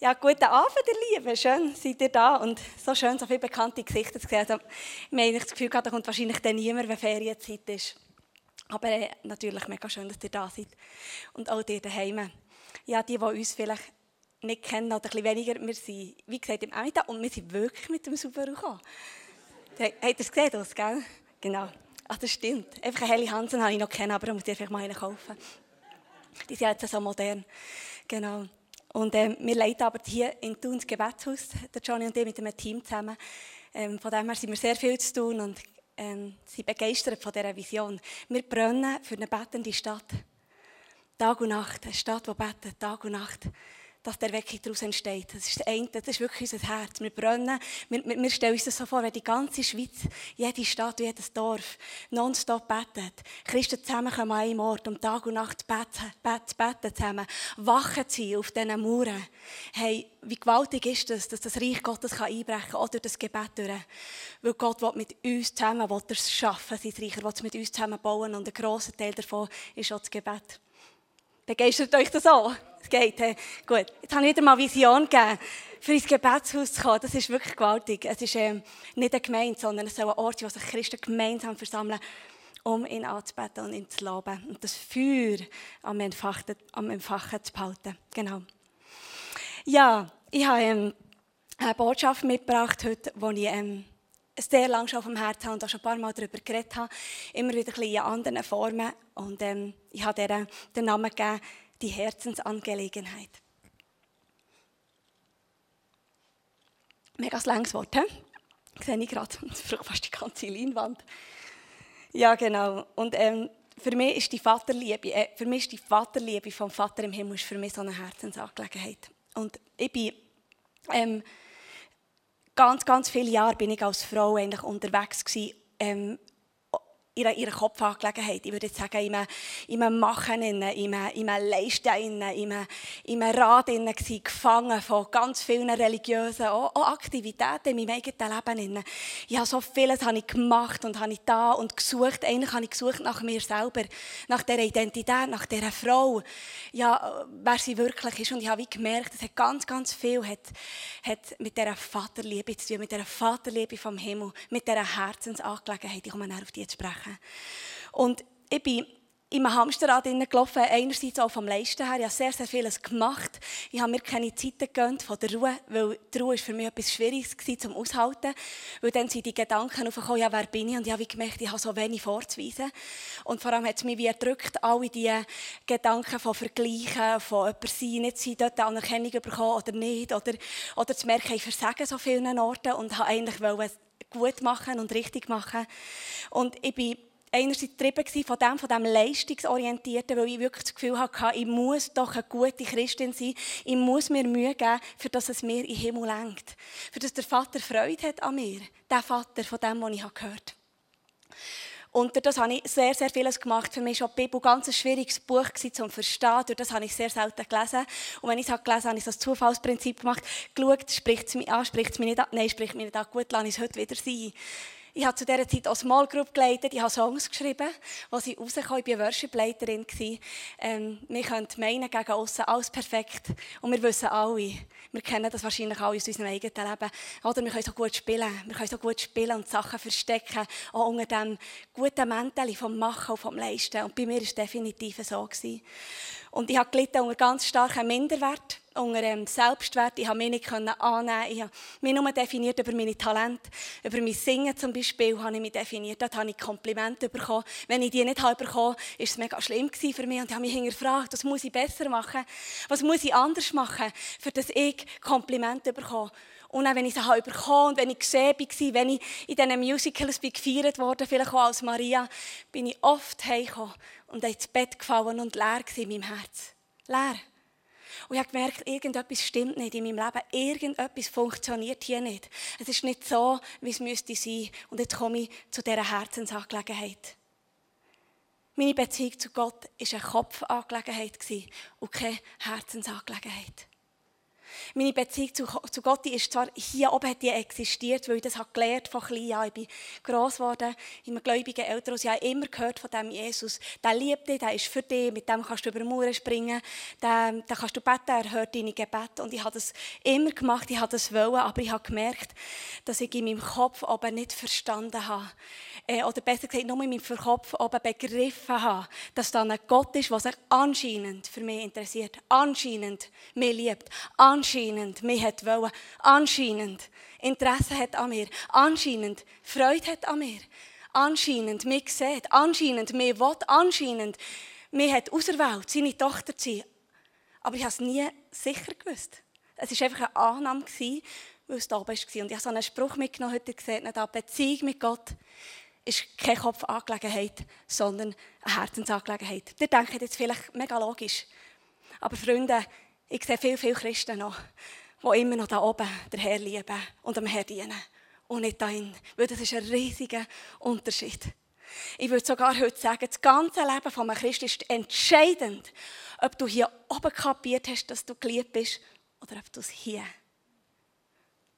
Ja, guten Abend, ihr Lieben. Schön, seid ihr da und so schön, so viele bekannte Gesichter zu sehen. Also, wir haben das Gefühl gehabt, da kommt wahrscheinlich dann niemand, wenn Ferienzeit ist. Aber äh, natürlich mega schön, dass ihr da seid. Und auch ihr daheim. Ja, die, die uns vielleicht nicht kennen oder ein bisschen weniger, wir sind, wie gesagt, im Emmental und wir sind wirklich mit dem Subaru gekommen. Habt ihr es gesehen, das, gell? Genau. Ach, das stimmt. Einfach eine Helle Hansen habe ich noch kennen, aber da muss ich einfach mal einen kaufen. Die sind jetzt so modern. Genau. Und ähm, wir leiten aber hier in Thun das Gebetshaus, der Johnny und ich mit einem Team zusammen. Ähm, von dem her sind wir sehr viel zu tun und ähm, sind begeistert von dieser Vision. Wir brennen für eine bettende Stadt. Tag und Nacht, eine Stadt, die betet, Tag und Nacht dass der Weckung daraus entsteht. Das ist das eine, das ist wirklich unser Herz. Wir brennen, wir, wir, wir stellen uns das so vor, wenn die ganze Schweiz, jede Stadt jedes Dorf nonstop betet. Christen zusammenkommen an einem Ort, um Tag und Nacht beten, beten, beten zusammen, wachen zu auf diesen Mauern. Hey, wie gewaltig ist das, dass das Reich Gottes kann einbrechen kann, auch durch das Gebet durch. Weil Gott will mit uns zusammen will er schaffen, sein Reich, er will es mit uns zusammen bauen und ein grosser Teil davon ist auch das Gebet. Begeistert euch das auch? Geht. He? Gut. Jetzt habe ich wieder mal Vision gegeben, für ins Gebetshaus zu kommen. Das ist wirklich gewaltig. Es ist ähm, nicht eine Gemeinde, sondern es soll ein Ort, wo sich Christen gemeinsam versammeln, um ihn anzubeten und ihn zu loben. Und das Feuer am Entfachen, am Entfachen zu behalten. Genau. Ja, ich habe ähm, eine Botschaft mitgebracht heute, die ich ähm, sehr lange schon auf dem Herzen habe und auch schon ein paar Mal darüber geredet habe. Immer wieder ein bisschen in anderen Formen. Und ähm, ich habe ihr den Namen gegeben, die Herzensangelegenheit. Mega langes Wort, he? Sehe ich gerade. Das braucht fast die ganze Leinwand. Ja, genau. Und ähm, für mich ist die Vaterliebe, äh, für mich ist die Vaterliebe vom Vater im Himmel ist für mich so eine Herzensangelegenheit. Und ich bin ähm, ganz, ganz viele Jahre bin ich als Frau eigentlich unterwegs gewesen, ähm, in ihrer Kopfangelegenheit. Ich würde jetzt sagen, in einem, in einem Machen, in einem, in einem Leisten, in einem, in einem Rad gefangen von ganz vielen religiösen auch, auch Aktivitäten in meinem eigenen Leben. Ja, so vieles habe ich gemacht und habe ich da und gesucht. Eigentlich habe ich gesucht nach mir selber, nach dieser Identität, nach dieser Frau, ja, wer sie wirklich ist. Und ich habe gemerkt, es hat ganz, ganz viel hat, hat mit dieser Vaterliebe zu tun, mit dieser Vaterliebe vom Himmel, mit dieser Herzensangelegenheit. Ich komme näher auf die zu sprechen machen. Und ich bin in einem Hamsterrad gelaufen, einerseits auch vom Leisten her. Ich habe sehr, sehr vieles gemacht. Ich habe mir keine Zeit gegönnt von der Ruhe, weil die Ruhe war für mich etwas Schwieriges zum Aushalten. Weil dann sind die Gedanken aufgekommen, ja, wer bin ich? Und ich habe gemerkt, ich habe so wenig vorzuweisen. Und vor allem hat es mich wie erdrückt, alle diese Gedanken von Vergleichen, von jemand sein, nicht sein, dort Anerkennung bekommen oder nicht. Oder, oder zu merken, ich versage so vielen Orten und habe eigentlich gut machen und richtig machen. Und ich bin einerseits getrieben von dem, von dem Leistungsorientierten, weil ich wirklich das Gefühl hatte, ich muss doch eine gute Christin sein. Ich muss mir Mühe geben, für dass es mir in den Himmel lenkt. Für dass der Vater Freude hat an mir. Der Vater von dem, was ich gehört habe. Und durch das habe ich sehr, sehr vieles gemacht. Für mich war die Bibel ein ganz schwieriges Buch zum Verstehen. Durch das habe ich sehr selten gelesen. Und wenn ich es gelesen habe, habe ich das Zufallsprinzip gemacht. Geschaut, spricht es mich an, spricht es mich nicht an. Nein, spricht mich nicht an. Gut, lasse ich es heute wieder sein. Ich habe zu dieser Zeit auch Small Group geleitet, ich habe Songs geschrieben, wo sie rauskommen. Ich war Worship-Leiterin. Ähm, wir können meinen gegen außen alles perfekt. Und wir wissen alle, wir kennen das wahrscheinlich alle aus unserem eigenen Leben. Oder wir können so gut spielen. Wir können so gut spielen und Sachen verstecken, auch unter dem guten Mäntel vom Machen und vom Leisten. Und bei mir war es definitiv so. Gewesen. Und ich habe gelitten unter ganz starken Minderwert, unter ähm, Selbstwert. Ich habe mich nicht annehmen Ich habe mich nur definiert über meine Talente. Über mein Singen zum Beispiel habe ich mich definiert. Dort habe ich Komplimente bekommen. Wenn ich die nicht habe bekommen, war es mega schlimm für mich. Und ich habe mich hinterfragt, was muss ich besser machen? Was muss ich anders machen, für dass ich Komplimente bekomme? Und auch wenn ich sie habe bekommen und wenn ich gesehen war, wenn ich in diesen Musicals bin gefeiert wurde, vielleicht auch als Maria, bin ich oft heimgekommen und ins Bett gefallen und leer in meinem Herz. Leer. Und ich habe gemerkt, irgendetwas stimmt nicht in meinem Leben. Irgendetwas funktioniert hier nicht. Es ist nicht so, wie es müsste sein. Und jetzt komme ich zu dieser Herzensangelegenheit. Meine Beziehung zu Gott war eine Kopfangelegenheit und keine Herzensangelegenheit. Meine Beziehung zu, zu Gott die ist zwar hier oben hat die existiert, weil ich das habe gelernt von klein an. Ich bin gross geworden in einem gläubigen Elternhaus. Ich habe immer gehört von dem Jesus. Der liebt dich, der ist für dich, mit dem kannst du über Mauern springen, den, kannst du beten, er hört deine Gebete. Und ich habe das immer gemacht, ich habe das wollen, aber ich habe gemerkt, dass ich in meinem Kopf oben nicht verstanden habe. Äh, oder besser gesagt, nur in meinem Kopf oben begriffen habe, dass da ein Gott ist, der sich anscheinend für mich interessiert, anscheinend mich liebt, anscheinend mich hat wollen, anscheinend. Interesse hat an mir, anscheinend. Freude hat an mir, anscheinend. Mich sieht, anscheinend. Mich will, anscheinend. Mich hat auserwählt, seine Tochter zu sein. Aber ich habe es nie sicher gewusst. Es war einfach eine Annahme, weil es da oben war. Und ich habe so einen Spruch mitgenommen heute gesehen, da Beziehung mit Gott ist keine Kopfangelegenheit, sondern eine Herzensangelegenheit. Ihr denkt jetzt vielleicht mega logisch. Aber Freunde, ich sehe viele, viele Christen noch, die immer noch da oben den Herrn lieben und dem Herrn dienen. Und nicht dahin. Weil das ist ein riesiger Unterschied. Ich würde sogar heute sagen, das ganze Leben von einem Christ ist entscheidend, ob du hier oben kapiert hast, dass du geliebt bist, oder ob du es hier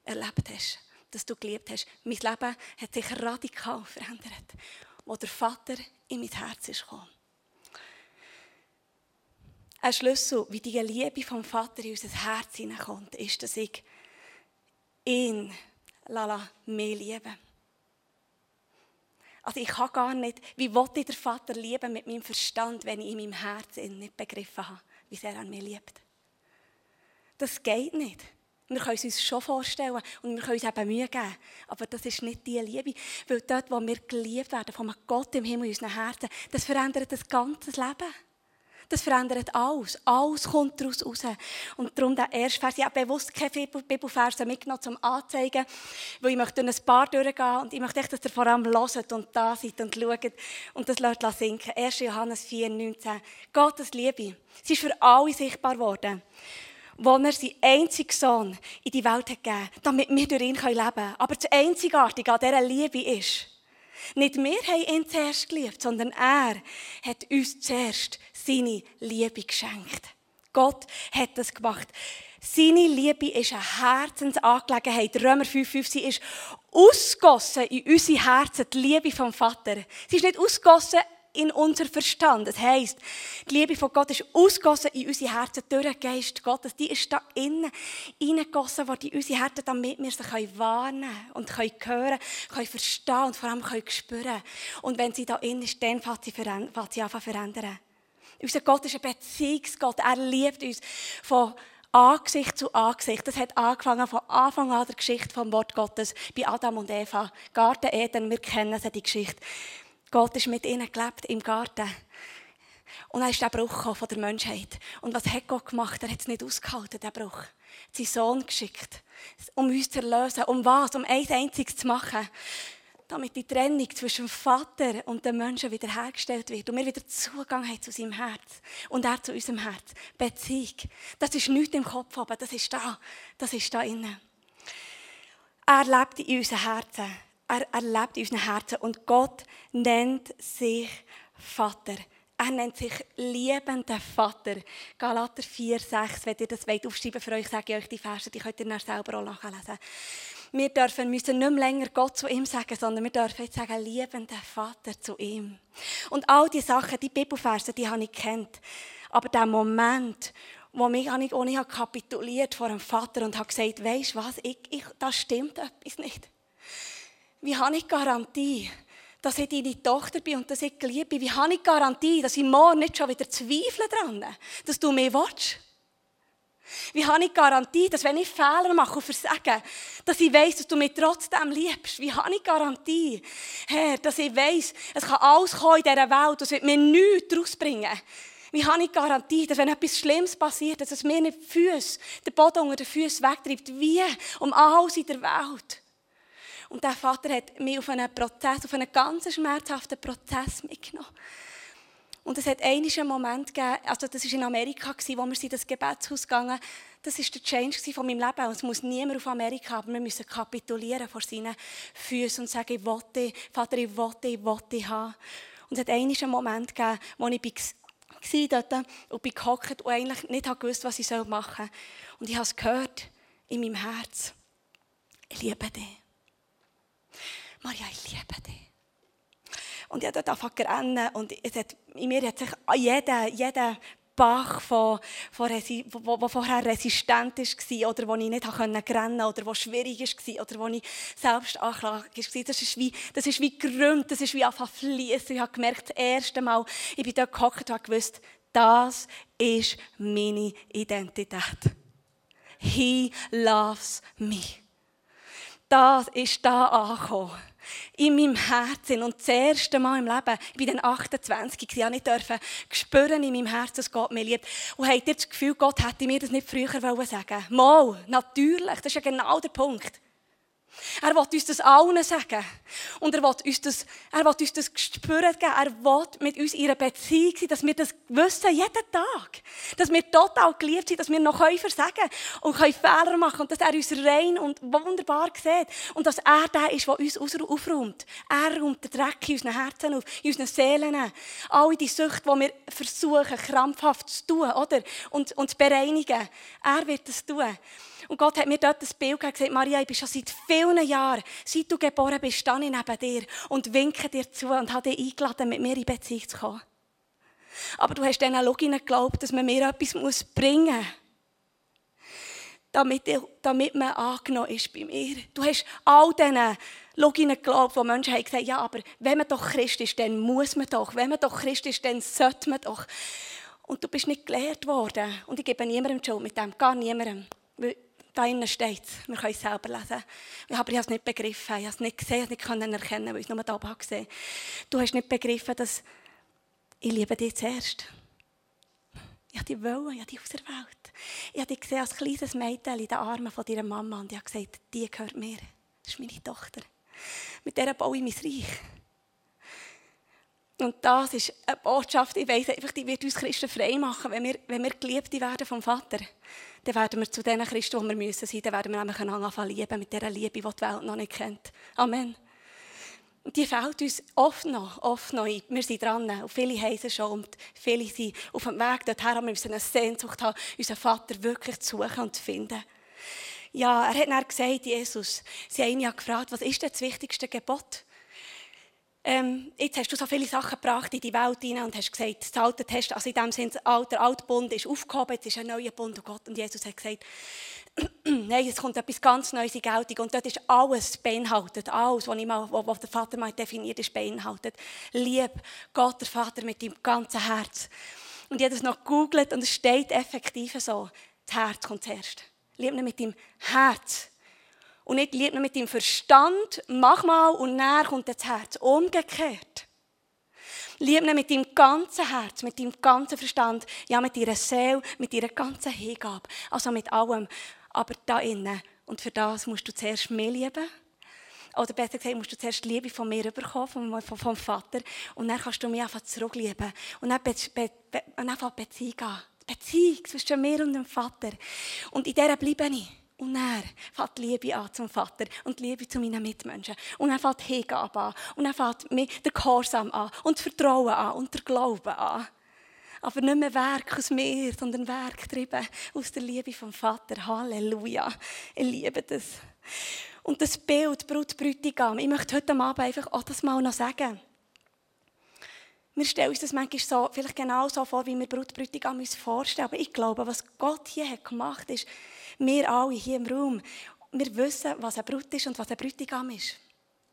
erlebt hast dass du geliebt hast. Mein Leben hat sich radikal verändert, wo der Vater in mein Herz ist gekommen. Ein Schlüssel, wie die Liebe vom Vater in unser Herz hineinkommt, ist, dass ich ihn lala, mehr liebe. Also ich kann gar nicht, wie wollte ich den Vater lieben mit meinem Verstand, wenn ich in meinem Herzen nicht begriffen habe, wie sehr er mich liebt. Das geht nicht. Wir können es uns schon vorstellen und wir können uns eben Mühe geben. Aber das ist nicht die Liebe. Weil dort, wo wir geliebt werden von Gott im Himmel in unseren Herzen, das verändert das ganze Leben. Das verändert alles. Alles kommt daraus raus. Und darum der erste Vers. Ich habe bewusst keine Bibelverse mitgenommen, um anzuzeigen, weil ich möchte ein paar durchgehen und ich möchte echt, dass ihr vor allem hört und da seid und schaut und das lasst sinken. 1. Johannes 4, 19. Gottes Liebe. Sie ist für alle sichtbar geworden wo er seinen einzigen Sohn in die Welt hat gegeben hat, damit wir durch ihn leben können. Aber das Einzigartige an dieser Liebe ist, nicht wir haben ihn zuerst geliebt, sondern er hat uns zuerst seine Liebe geschenkt. Gott hat das gemacht. Seine Liebe ist eine Herzensangelegenheit. Römer 5,5. Sie ist ausgossen in unsere Herzen, die Liebe vom Vater. Sie ist nicht ausgossen in unser Verstand. Das heisst, die Liebe von Gott ist ausgossen in unsere Herzen durch den Geist Gottes. Die ist da innen reingegossen worden in unsere Herzen, damit wir sie warnen und können hören, können verstehen und vor allem können spüren. Und wenn sie da innen ist, dann fängt sie, fängt sie an verändern. Unser Gott ist ein Beziehungsgott. Er liebt uns von Angesicht zu Angesicht. Das hat angefangen von Anfang an der Geschichte vom Wort Gottes bei Adam und Eva. Garten Eden, wir kennen sie, die Geschichte. Gott ist mit ihnen gelebt im Garten. Und dann ist der Bruch von der Menschheit. Und was hat Gott gemacht? Er hat es nicht ausgehalten, der Bruch. Er seinen Sohn geschickt, um uns zu erlösen. Um was? Um eins einziges zu machen. Damit die Trennung zwischen dem Vater und dem Menschen wiederhergestellt wird. Und wir wieder Zugang haben zu seinem Herz. Und er zu unserem Herz. Beziehung. Das ist nicht im Kopf, aber das ist da. Das ist da innen. Er lebt in unseren Herzen er, er lebt in unseren Herzen und Gott nennt sich Vater. Er nennt sich liebender Vater. Galater 4, 6, wenn ihr das wollt, aufschreiben für euch, sage ich euch die Verse, die könnt ihr dann selber auch nachlesen. Wir dürfen, müssen nicht mehr länger Gott zu ihm sagen, sondern wir dürfen jetzt sagen, liebender Vater zu ihm. Und all die Sachen, die Bibelverse, die habe ich kennt. Aber der Moment, wo mich ich, wo ich kapituliert vor dem Vater und habe gesagt, weisst was, ich, ich, das stimmt etwas nicht. Wie habe ich Garantie, dass ich deine Tochter bin und dass ich geliebt bin? Wie habe ich Garantie, dass ich morgen nicht schon wieder zweifle dran, dass du mich willst? Wie habe ich Garantie, dass wenn ich Fehler mache und versage, dass ich weiß, dass du mich trotzdem liebst? Wie habe ich Garantie, Herr, dass ich weiß, es kann alles kommen in dieser Welt, das wird mir nichts daraus bringen. Wie habe ich Garantie, dass wenn etwas Schlimmes passiert, dass es mir nicht die Füße, den Boden unter den Füßen wegtreibt, wie um alles in der Welt? Und der Vater hat mich auf einen Prozess, auf einen ganz schmerzhaften Prozess mitgenommen. Und es hat einen Moment gegeben, also das war in Amerika, wo wir in das Gebetshaus gegangen Das war der Change von meinem Leben. Und es muss niemand auf Amerika, aber wir müssen kapitulieren vor seinen Füßen und sagen, ich dich, Vater, ich dich, ich dich haben. Und es hat einen Moment gegeben, wo ich war dort und bin gehockt und eigentlich nicht gewusst, was ich machen soll. Und ich habe es gehört in meinem Herz. Ich liebe dich. Maria, ich liebe dich. Und ich habe dort angefangen rennen und es hat, in mir hat sich jeder, jeder Bach, von, von vorher resistent war oder wo ich nicht rennen konnte oder wo schwierig war oder wo ich selbst anklagend war. Das ist wie, das ist wie Grund, das ist wie einfach fließen. Ich habe gemerkt, das erste Mal, ich bin dort gehockt und gewusst, das ist meine Identität. He loves me. Das ist da angekommen in meinem Herzen. Und das erste Mal im Leben, ich bin dann 28, ich nicht dürfen spüren in meinem Herzen, dass Gott mich liebt. Und habt ihr das Gefühl, Gott hätte mir das nicht früher sagen wollen? Mal, natürlich, das ist ja genau der Punkt. Er will uns das allen sagen. Und er will uns das, er will uns das spüren geben. Er will mit uns in einer Beziehung sein, dass wir das wissen, jeden Tag. Dass wir total geliebt sind, dass wir noch versagen können und Fehler machen und dass er uns rein und wunderbar sieht. Und dass er der ist, der uns aufräumt. Er räumt den Dreck in unseren Herzen auf, in unseren Seelen. Alle die Süchte, die wir versuchen, krampfhaft zu tun, oder? Und, und zu bereinigen. Er wird das tun. Und Gott hat mir dort das Bild gesagt, Maria, ich bin schon seit vielen Jahren, seit du geboren bist, stehe ich neben dir und winke dir zu und habe dich eingeladen, mit mir in Beziehung zu kommen. Aber du hast diesen Loginen geglaubt, dass man mir etwas bringen muss, damit, damit man angenommen ist bei mir. Du hast all diesen Loginen geglaubt, wo Menschen haben gesagt, ja, aber wenn man doch Christ ist, dann muss man doch. Wenn man doch Christ ist, dann sollte man doch. Und du bist nicht gelehrt worden. Und ich gebe niemandem Schuld mit dem, gar niemandem. Da innen steht Wir können es selber lesen. Aber ich habe es nicht begriffen. Ich habe es nicht gesehen, ich konnte es nicht erkennen, weil ich es nur da gesehen Du hast nicht begriffen, dass ich liebe dich zuerst. Ich habe dich wollen, ich habe dich auserwählt. Ich habe dich gesehen als kleines Mädchen in den Armen von deiner Mama und ich habe gesagt, die gehört mir. Das ist meine Tochter. Mit der baue ich mein Reich. Und das ist eine Botschaft, ich weiss einfach, die wird uns Christen frei machen, wenn wir, wenn wir geliebt werden vom Vater dann werden wir zu den Christen, die wir müssen sein, dann werden wir nämlich anfangen lieben mit dieser Liebe, die die Welt noch nicht kennt. Amen. Und die fällt uns oft noch, oft noch ein. Wir sind dran, und viele sie schon, und viele sind auf dem Weg dorthin, wir müssen eine Sehnsucht haben, unseren Vater wirklich zu suchen und zu finden. Ja, er hat dann gesagt, Jesus, sie haben ihn ja gefragt, was ist das wichtigste Gebot? Ähm, jetzt hast du so viele Sachen gebracht in die Welt hinein und hast gesagt, das alte Test, also in dem Sinne, der alte Bund ist aufgehoben, jetzt ist ein neuer Bund und Gott und Jesus hat gesagt, nein, es kommt etwas ganz Neues in Geltung und dort ist alles beinhaltet, alles, was, ich mal, was der Vater mal definiert ist, beinhaltet. Lieb Gott, der Vater, mit deinem ganzen Herz. Und ich habe das noch gegoogelt und es steht effektiv so, das Herz kommt zuerst. Lieb ihn mit deinem Herz und nicht liebt nur mit dem Verstand, mach mal und näher kommt das Herz. Umgekehrt. Lieb ihn mit deinem ganzen Herz, mit deinem ganzen Verstand, ja, mit deiner Seele, mit deiner ganzen Hingabe, also mit allem. Aber da innen, und für das musst du zuerst mehr lieben. Oder besser gesagt, musst du zuerst Liebe von mir bekommen, vom, vom, vom Vater. Und dann kannst du mich einfach zurücklieben. Und dann, be, be, be, und einfach Beziehung an. Beziehung zwischen mir und dem Vater. Und in dieser bleibe ich. Und er fängt die Liebe an zum Vater und die Liebe zu meinen Mitmenschen. Und er fängt die Hingabe an. Und er fängt den Gehorsam an und das Vertrauen an und der Glauben an. Aber nicht mehr Werk aus mir, sondern Werk getrieben aus der Liebe vom Vater. Halleluja. Ich liebe das. Und das Bild Brut Brütigam, ich möchte heute Abend einfach auch das mal noch sagen. Wir stellen uns das manchmal so, vielleicht genau so vor, wie wir Brut Brütigam uns vorstellen. Aber ich glaube, was Gott hier hat gemacht hat, ist, wir alle hier im Raum, wir wissen, was ein Brut ist und was ein Brütigam ist.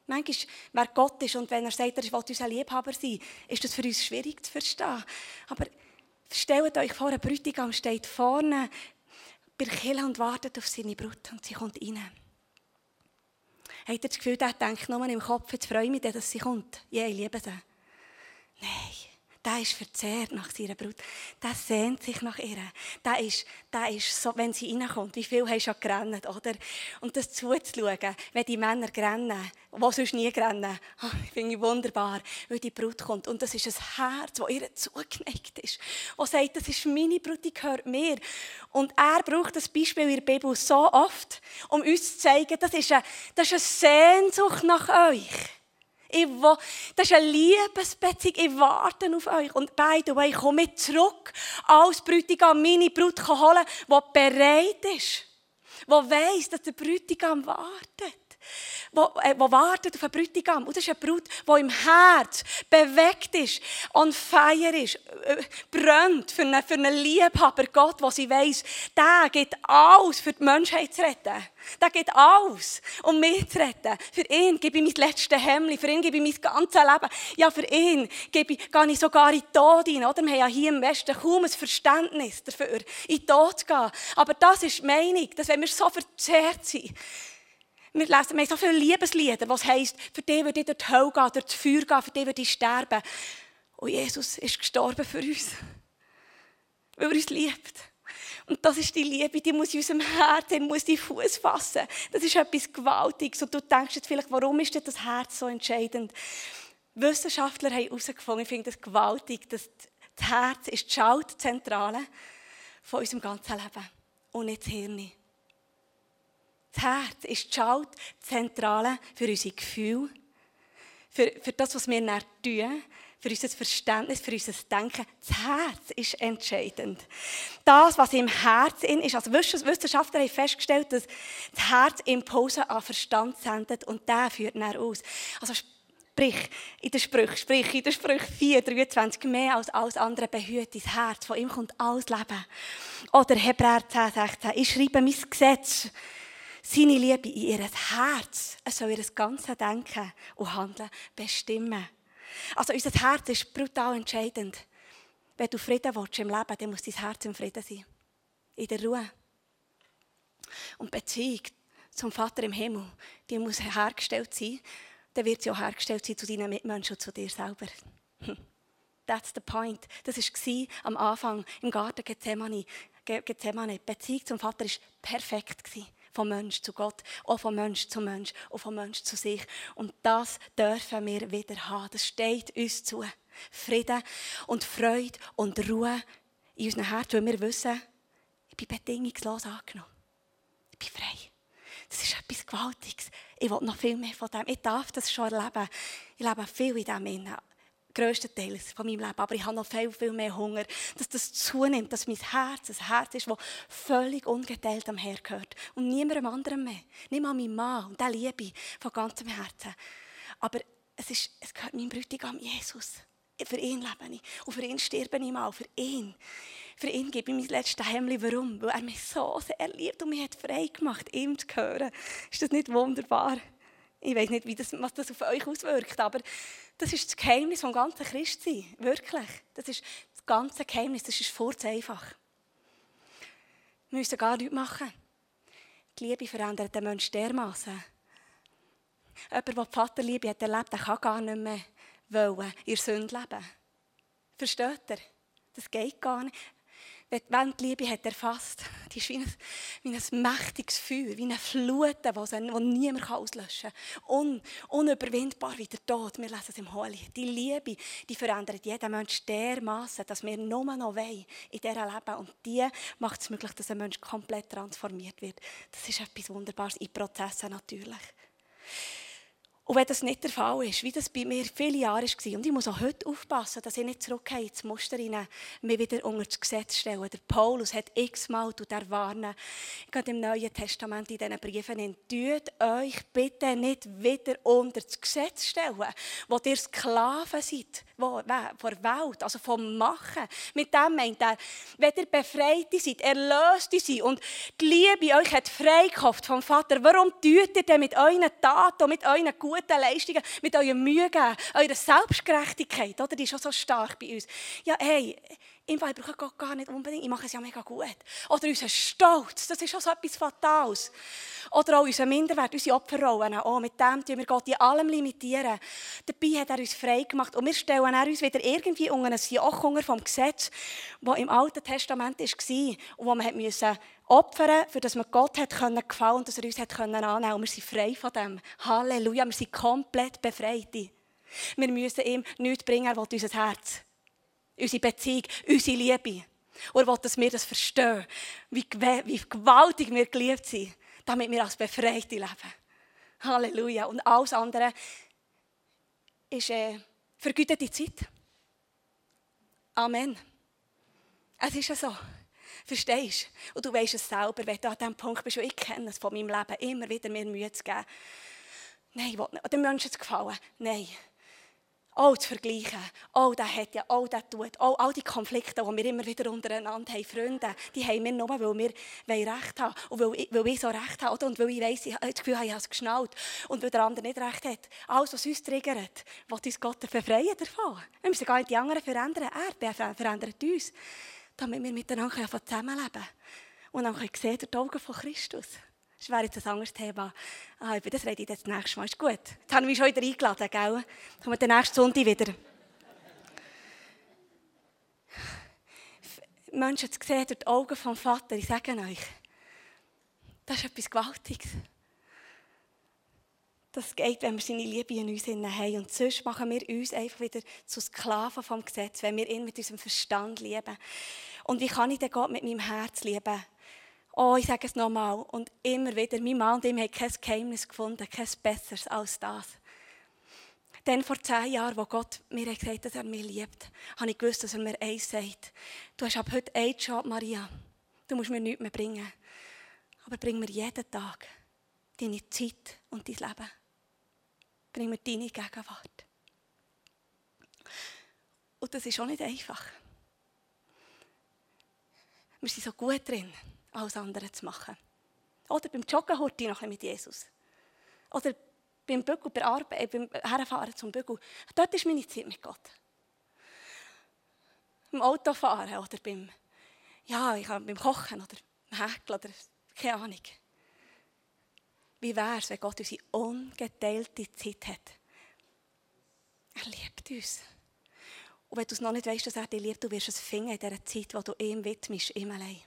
Manchmal, wer Gott ist und wenn er sagt, er will unser Liebhaber sein, ist das für uns schwierig zu verstehen. Aber stellt euch vor, ein Brütigam steht vorne bei Kille und wartet auf seine Brut und sie kommt rein. Habt ihr das Gefühl, der denkt nur im Kopf, jetzt freue ich mich, dass sie kommt. Ja, ich liebe sie. Nein der ist verzehrt nach seiner Brut. Der sehnt sich nach ihr. Der ist, der ist so, wenn sie reinkommt, wie viel du schon gerannt, oder? Und das zuzuschauen, wenn die Männer rennen, die sonst nie rennen, oh, finde ich wunderbar, weil die Brut kommt. Und das ist ein Herz, das ihr zugeneigt ist. Das sagt, das ist meine Brut, die gehört mir. Und er braucht das Beispiel in der Bibel so oft, um uns zu zeigen, das ist eine, das ist eine Sehnsucht nach euch. Ich will, das ist eine Liebesbeziehung. Ich warte auf euch. Und by the way, komm mit zurück als Bräutigam meine Brut holen, die bereit ist. der weiss, dass der Bräutigam wartet wo, äh, wartet auf einen Bräutigam. Und das ist eine Brut, die im Herz bewegt ist, on fire ist, äh, brennt für einen, für einen Liebhaber Gott, wo sie weiss, der geht alles für die Menschheit zu retten. Der geht alles, um mich zu retten. Für ihn gebe ich mein letztes Hemd, für ihn gebe ich mein ganzes Leben. Ja, für ihn gebe ich, gehe ich sogar in den Tod hinein. Wir haben ja hier im Westen kaum ein Verständnis dafür, in den Tod zu gehen. Aber das ist die Meinung, dass wenn wir so verzerrt sind, wir lesen, so viele Liebeslieder, was heisst, für dich würde ich durch die Hölle gehen, durch das Feuer gehen, für dich würde ich sterben. Und Jesus ist gestorben für uns. Weil er uns liebt. Und das ist die Liebe, die muss in unserem Herzen, muss die Fuß fassen. Das ist etwas Gewaltiges. Und du denkst jetzt vielleicht, warum ist das Herz so entscheidend? Wissenschaftler haben herausgefunden, ich finde das gewaltig, dass das Herz ist die Schaltzentrale von unserem ganzen Leben und nicht das Hirn. Das Herz ist die Schaltzentrale für unsere Gefühle, für, für das, was wir dann tun, für unser Verständnis, für unser Denken. Das Herz ist entscheidend. Das, was im Herz ist, also Wissenschaftler haben festgestellt, dass das Herz Impulse an Verstand sendet und der führt dann aus. Also sprich in der Sprüche, sprich in der Sprüche 4, 23, mehr als alles andere behütet dein Herz, von ihm kommt alles Leben. Oder Hebräer 10, 16, ich schreibe mein Gesetz seine Liebe in ihr Herz. Es soll ihr ganzes Denken und Handeln bestimmen. Also unser Herz ist brutal entscheidend. Wenn du Frieden willst im Leben, dann muss dein Herz im Frieden sein. In der Ruhe. Und Beziehung zum Vater im Himmel, die muss hergestellt sein. Dann wird sie auch hergestellt sein zu deinen Mitmenschen und zu dir selber. That's the point. Das war am Anfang im Garten Gethsemane. Gethsemane. Die Beziehung zum Vater war perfekt vom Mensch zu Gott, auch vom Mensch zu Mensch und vom Mensch zu sich. Und das dürfen wir wieder haben. Das steht uns zu. Frieden und Freude und Ruhe in unserem Herzen, weil wir wissen, ich bin bedingungslos angenommen. Ich bin frei. Das ist etwas Gewaltiges. Ich will noch viel mehr von dem. Ich darf das schon erleben. Ich lebe viel in dem grösstenteils von meinem Leben. Aber ich habe noch viel, viel mehr Hunger, dass das zunimmt, dass mein Herz ein Herz ist, das völlig ungeteilt am Herr gehört. Und niemandem anderem mehr. Nicht mal meinem Mann. Und der liebe ich von ganzem Herzen. Aber es, ist, es gehört meinem Bräutigam Jesus. Für ihn lebe ich. Und für ihn sterbe ich mal. Für ihn. Für ihn gebe ich mein letztes Hemd. Warum? Weil er mich so sehr liebt und mich hat frei gemacht, ihm zu hören. Ist das nicht wunderbar? Ich weiß nicht, wie das, was das auf euch auswirkt, aber das ist das Geheimnis vom ganzen Christsein. Wirklich. Das ist das ganze Geheimnis. Das ist furz einfach. Wir müssen gar nichts machen. Die Liebe verändert den Menschen dermaßen. Jemand, der die Vaterliebe hat erlebt, der kann gar nicht mehr wollen, in Sünde leben. Versteht ihr? Das geht gar nicht wenn die Liebe hat erfasst, die ist wie ein, wie ein mächtiges Feuer, wie eine Flut, die niemand auslöschen kann. Un, unüberwindbar wie der Tod. Wir lesen es im Hohelied. Die Liebe, die verändert jeden Menschen dermaßen, dass wir nur noch wollen in dieser Leben. Und die macht es möglich, dass ein Mensch komplett transformiert wird. Das ist etwas Wunderbares, in Prozessen natürlich. Und wenn das nicht der Fall ist, wie das bei mir viele Jahre war, und ich muss auch heute aufpassen, dass ich nicht zurückgehe ins Muster rein, mich wieder unter das Gesetz stellen. Der Paulus hat x-mal er warnen, gerade im Neuen Testament in diesen Briefen, in, tut euch bitte nicht wieder unter das Gesetz stellen, wo ihr Sklaven seid, wo, vor Welt, also vom Machen. Mit dem meint er, wenn ihr befreit seid, erlöst seid und die Liebe euch hat freigekauft vom Vater, warum tut ihr denn mit euren Taten mit euren guten guten Leistungen, mit eurer Mühe geben, eurer Selbstgerechtigkeit, oder? die ist auch so stark bei uns. Ja, hey, im Fall brauche Gott gar nicht unbedingt, ich mache es ja mega gut. Oder unser Stolz, das ist auch so etwas Fatales. Oder auch unser Minderwert, unsere Opferrollen, auch mit dem tun wir Gott in allem limitieren. Dabei hat er uns frei gemacht und wir stellen uns wieder irgendwie unter ein Joch vom Gesetz, das im Alten Testament war und wo man musste opfern, für das wir Gott hat können gefallen und dass er uns hat können annehmen. Und wir sind frei von dem. Halleluja, wir sind komplett befreit. Wir müssen ihm nichts bringen, er will unser Herz unsere Beziehung, unsere Liebe. Und er will, dass wir das verstehen, wie, wie gewaltig wir geliebt sind, damit wir als Befreite leben. Halleluja. Und alles andere ist äh, vergütete Zeit. Amen. Es ist ja so. Verstehst du? Und du weißt es selber, wenn du an diesem Punkt bist, und ich kenne es von meinem Leben, immer wieder mir Mühe zu geben. Nein, nicht. Den Menschen zu gefallen. Nein. Oh, zu vergleichen. Oh, der hat ja, oh, der tut. Oh, all die Konflikte, die wir immer wieder untereinander haben. Freunde, die haben wir nur, weil wir Recht haben Und weil weil ich so Recht habe. Und weil ich weiss, ich habe das Gefühl, ich habe es geschnallt. Und weil der andere nicht Recht hat. Alles, was uns triggert, will uns Gott befreien davon. Wir müssen gar nicht die anderen verändern. Er verändert uns. Damit wir miteinander zusammenleben können. Und dann wir sehen durch die Augen von Christus. Das wäre jetzt ein anderes Thema. Ah, über das rede ich das nächste Mal. Ist gut. Jetzt haben wir mich schon wieder eingeladen, gell? Kommen wir den nächsten Sonntag wieder. Menschen zu sehen durch die Augen vom Vater, ich sage euch, das ist etwas Gewaltiges. Das geht, wenn wir seine Liebe in uns haben. Und sonst machen wir uns einfach wieder zu Sklaven vom Gesetz, wenn wir ihn mit unserem Verstand lieben. Und wie kann ich den Gott mit meinem Herz lieben? Oh, ich sage es nochmal und immer wieder, mein Mann und ich haben kein Geheimnis gefunden, kein besseres als das. Denn vor zehn Jahren, wo Gott mir gesagt hat, dass er mich liebt, habe ich gewusst, dass er mir eins sagt. Du hast ab heute einen Job, Maria. Du musst mir nichts mehr bringen. Aber bring mir jeden Tag deine Zeit und dein Leben. Bring mir deine Gegenwart. Und das ist auch nicht einfach. Wir sind so gut drin alles andere zu machen. Oder beim Joggen heute noch ein mit Jesus. Oder beim Bügel, bei Arbeit, äh, beim Herfahren zum Bügel. Dort ist meine Zeit mit Gott. Beim Autofahren oder beim, ja, ich beim Kochen oder beim Häkeln oder keine Ahnung. Wie wäre es, wenn Gott unsere ungeteilte Zeit hat? Er liebt uns. Und wenn du es noch nicht weißt, dass er dich liebt, du wirst es finden in dieser Zeit, wo du ihm widmest, ihm allein.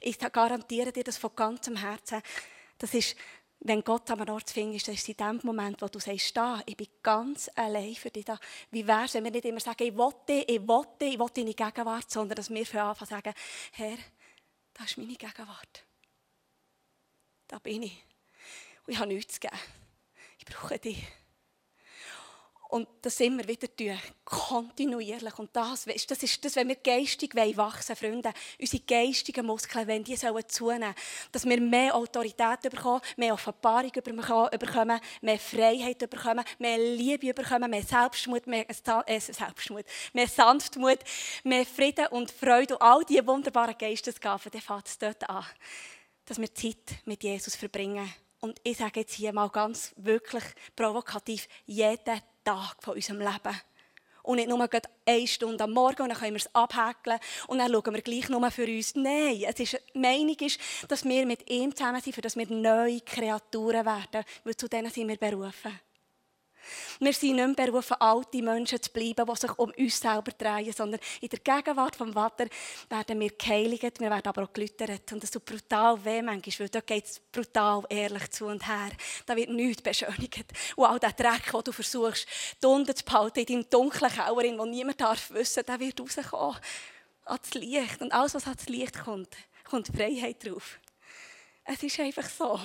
Ich garantiere dir das von ganzem Herzen. Das ist, wenn Gott am Ort findest, das ist in dem Moment, wo du sagst, da, ich bin ganz allein für dich da. Wie wäre es, wenn wir nicht immer sagen, ich dich, ich dich, ich will deine Gegenwart, sondern dass wir für Anfang sagen, Herr, das ist meine Gegenwart. Da bin ich. Und ich habe nichts zu geben. Ich brauche dich. Und das immer wieder tun, kontinuierlich. Und das, das ist das, wenn wir geistig wachsen Freunde, unsere geistigen Muskeln, wenn die sollen zunehmen, dass wir mehr Autorität bekommen, mehr Offenbarung bekommen, mehr Freiheit bekommen, mehr Liebe bekommen, mehr Selbstmut, mehr, äh, Selbstmut, mehr Sanftmut, mehr Frieden und Freude und all diese wunderbaren Geistesgaben, dann fängt es dort an, dass wir Zeit mit Jesus verbringen. Und ich sage jetzt hier mal ganz wirklich provokativ, jeden Tag von unserem Leben. Und nicht nur eine Stunde am Morgen und dann können wir es abhäkeln und dann schauen wir gleich nur für uns. Nein, es ist, die Meinung ist, dass wir mit ihm zusammen sind, für dass wir neue Kreaturen werden, weil zu denen sind wir berufen. Wir sind nicht mehr berufen, alte Menschen zu bleiben, die sich um uns selber drehen, sondern in der Gegenwart vom Vater werden wir geheiligt, wir werden aber auch gelütert. Und das tut brutal weh manchmal, weil dort geht es brutal ehrlich zu und her. Da wird nichts beschönigt. Und all der Dreck, den du versuchst, unten zu behalten, in deinem dunklen Keller, wo niemand darf wissen, der wird rauskommen. Ans Licht. Und alles, was ans Licht kommt, kommt Freiheit drauf. Es ist einfach so.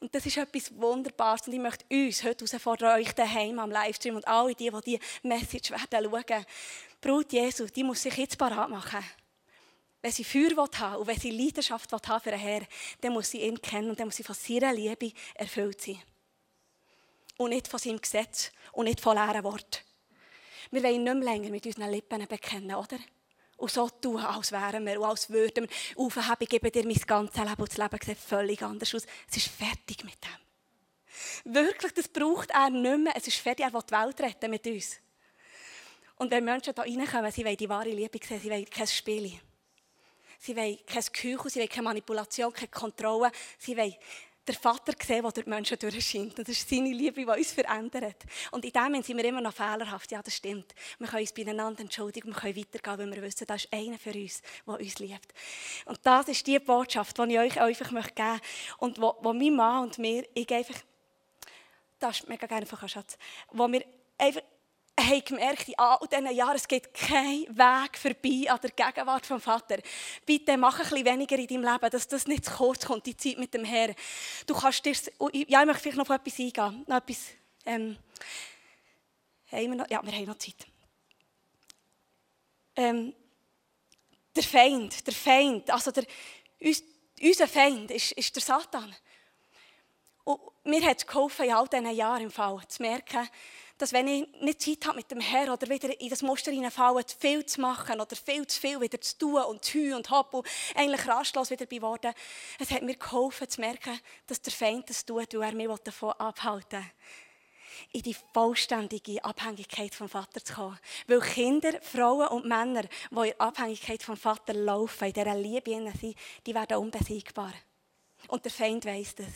Und das ist etwas Wunderbares. Und ich möchte uns heute herausfordern, euch daheim am Livestream und alle die, die diese Message werden schauen. Brut Jesu, die muss sich jetzt parat machen. Wenn sie Feuer haben und wenn sie Leidenschaft haben für den Herrn, dann muss sie ihn kennen und dann muss sie von seiner Liebe erfüllt sein. Und nicht von seinem Gesetz und nicht von leeren Worten. Wir wollen nicht mehr länger mit unseren Lippen bekennen, oder? Und so tun, als wären wir und als würden wir aufheben, ich gebe dir mein ganzes Leben und das Leben sieht völlig anders aus. Es ist fertig mit dem. Wirklich, das braucht er nicht mehr. Es ist fertig, er will die Welt retten mit uns. Und wenn Menschen hier reinkommen, sie wollen die wahre Liebe sehen, sie wollen kein Spiel. Sie wollen kein Küche, sie wollen keine Manipulation, keine Kontrolle. Sie wollen der Vater sehen, der durch die Menschen durchscheint. Das ist seine Liebe, die uns verändert. Und in dem Moment sind wir immer noch fehlerhaft. Ja, das stimmt. Wir können uns beieinander entschuldigen, wir können weitergehen, weil wir wissen, da ist einer für uns, der uns liebt. Und das ist die Botschaft, die ich euch einfach geben möchte. Und wo, wo mein Mann und mir, ich einfach, das ist mega gerne von Schatz, wo wir einfach haben gemerkt, in all diesen Jahren, es geht kein Weg vorbei an der Gegenwart vom Vater. Bitte mach ein bisschen weniger in deinem Leben, dass das nicht zu kurz kommt, die Zeit mit dem Herrn. Du kannst dir, ja, ich möchte vielleicht noch auf etwas eingehen. Noch etwas, ähm, haben wir noch, ja, wir haben noch Zeit. Ähm, der Feind, der Feind, also der, unser Feind ist, ist der Satan. Und mir hat es geholfen, in all diesen Jahren im Fall zu merken, dass wenn ich nicht Zeit habe mit dem Herrn oder wieder in das Muster hineinfallen, viel zu machen oder viel zu viel wieder zu tun und zu und hopp und eigentlich rastlos wieder geworden, es hat mir geholfen zu merken, dass der Feind das tut, weil er mich davon abhalten will in die vollständige Abhängigkeit vom Vater zu kommen. Weil Kinder, Frauen und Männer, die in Abhängigkeit vom Vater laufen, in dieser Liebe sind, die werden unbesiegbar. Und der Feind weiss das.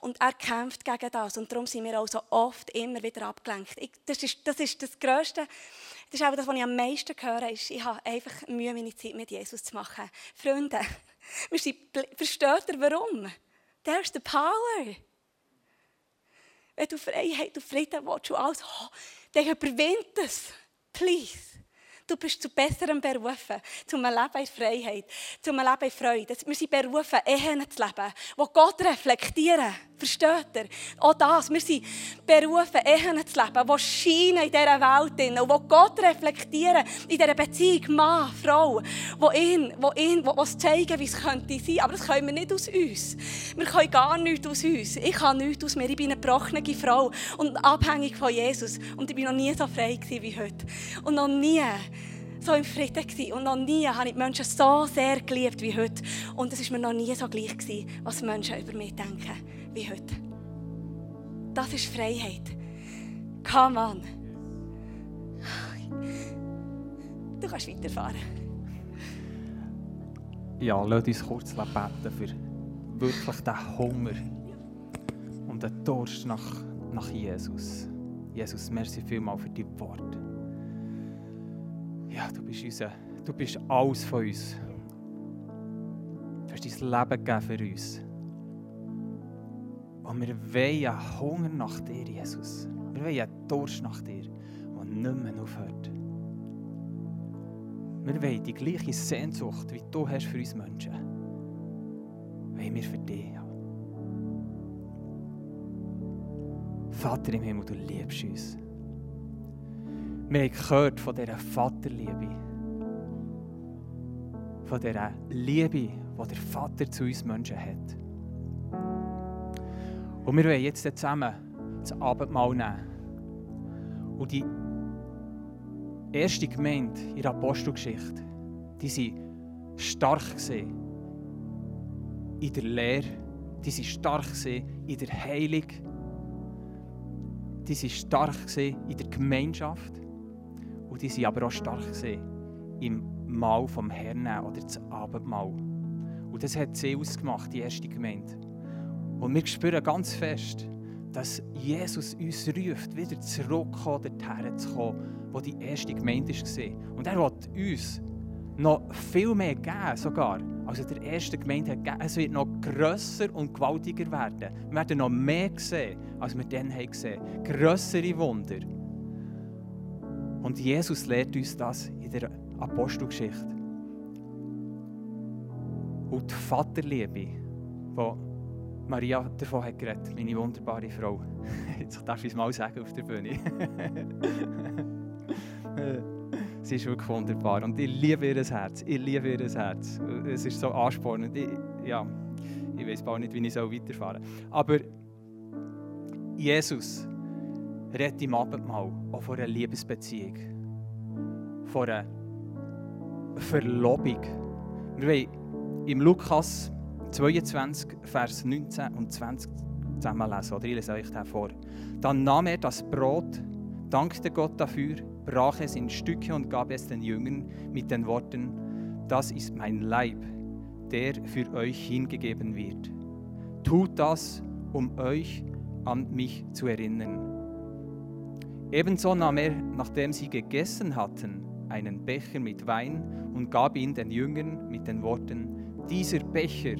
Und er kämpft gegen das. Und darum sind wir auch so oft immer wieder abgelenkt. Ich, das, ist, das ist das Größte. Das ist auch das, was ich am meisten höre. Ist, ich habe einfach Mühe, meine Zeit mit Jesus zu machen. Freunde, wir sind, versteht warum? There's the power. Wenn du Freiheit und Frieden willst und alles, oh, dann überwind es. Please. Du bist zu besserem berufen, zu einem Leben in Freiheit, zu einem Leben in Freude. Wir sind berufen, Ehen zu leben, die Gott reflektieren. Versteht ihr? Auch das. Wir sind berufen, Ehen zu leben, die scheinen in dieser Welt und die Gott reflektieren in dieser Beziehung Mann, Frau, die ihn, die ihn, die uns zeigen, wie es könnte sein. Aber das können wir nicht aus uns. Wir können gar nichts aus uns. Ich kann nichts aus mir. Ich bin eine gebrochene Frau und abhängig von Jesus. Und ich war noch nie so frei wie heute. Und noch nie so im Frieden gewesen. und noch nie habe ich die Menschen so sehr geliebt wie heute. Und es war mir noch nie so gleich, gewesen, was Menschen über mich denken wie heute. Das ist Freiheit. Come on. Du kannst weiterfahren. Ja, lass uns kurz beten für wirklich den Hunger und den Durst nach, nach Jesus. Jesus, merci vielmals für die Worte. Ja, du bist, unser, du bist alles von uns. Du hast dein Leben gegeben für uns. Und wir wollen Hunger nach dir, Jesus. Wir wollen Durst nach dir, der nicht mehr aufhört. Wir wollen die gleiche Sehnsucht, wie du hast für uns Menschen. Wollen wir für dich haben. Vater im Himmel, du liebst uns. Wir haben gehört von dieser Vaterliebe. Von dieser Liebe, die der Vater zu uns Menschen hat. Und wir wollen jetzt zusammen das Abendmahl nehmen. Und die erste Gemeinde in der Apostelgeschichte, die waren stark gesehen in der Lehre, die waren stark gesehen in der Heilung, die waren stark gesehen in der Gemeinschaft und die sind aber auch stark gesehen im Mahl vom Herrn oder das Abendmahl. Und das hat sie ausgemacht, die erste Gemeinde. Und wir spüren ganz fest, dass Jesus uns ruft, wieder zurückzukommen, dorthin zu kommen, wo die erste Gemeinde war. Und er will uns noch viel mehr geben, sogar, als er der ersten Gemeinde hat gegeben. Es wird noch grösser und gewaltiger werden. Wir werden noch mehr sehen, als wir dann gesehen haben. Grössere Wunder. Und Jesus lehrt uns das in der Apostelgeschichte. Und die Vaterliebe, die Maria davon hat geredet, meine wunderbare Frau. Jetzt darf ich es mal sagen auf der Bühne. Sie ist wirklich wunderbar und ich liebe ihr Herz. Ich liebe ihr Herz. Es ist so anspornend. Ich, ja, ich weiß bald nicht, wie ich so weiterfahren soll. Aber Jesus redet im Abendmahl auch von einer Liebesbeziehung. Von einer Verlobung. Wir wollen im Lukas 22, Vers 19 und 20 zusammenlesen. Oder ich lese euch den vor. Dann nahm er das Brot, dankte Gott dafür, brach es in Stücke und gab es den Jüngern mit den Worten, das ist mein Leib, der für euch hingegeben wird. Tut das, um euch an mich zu erinnern. Ebenso nahm er, nachdem sie gegessen hatten, einen Becher mit Wein und gab ihn den Jüngern mit den Worten, dieser Becher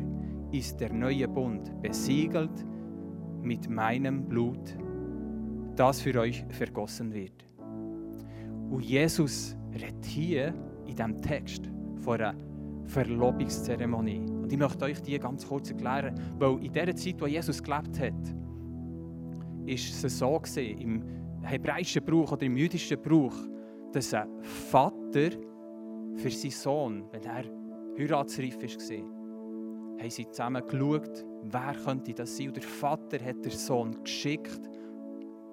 ist der neue Bund, besiegelt mit meinem Blut, das für euch vergossen wird. Und Jesus redet hier in diesem Text von einer Verlobungszeremonie. Und ich möchte euch die ganz kurz erklären, weil in der Zeit, wo Jesus gelebt hat, ist es so gesehen, im hebräischen Brauch oder im jüdischen Brauch, dass ein Vater für seinen Sohn, wenn er heiratsreif war, haben sie zusammen geschaut, wer könnte das sein. Und der Vater hat den Sohn geschickt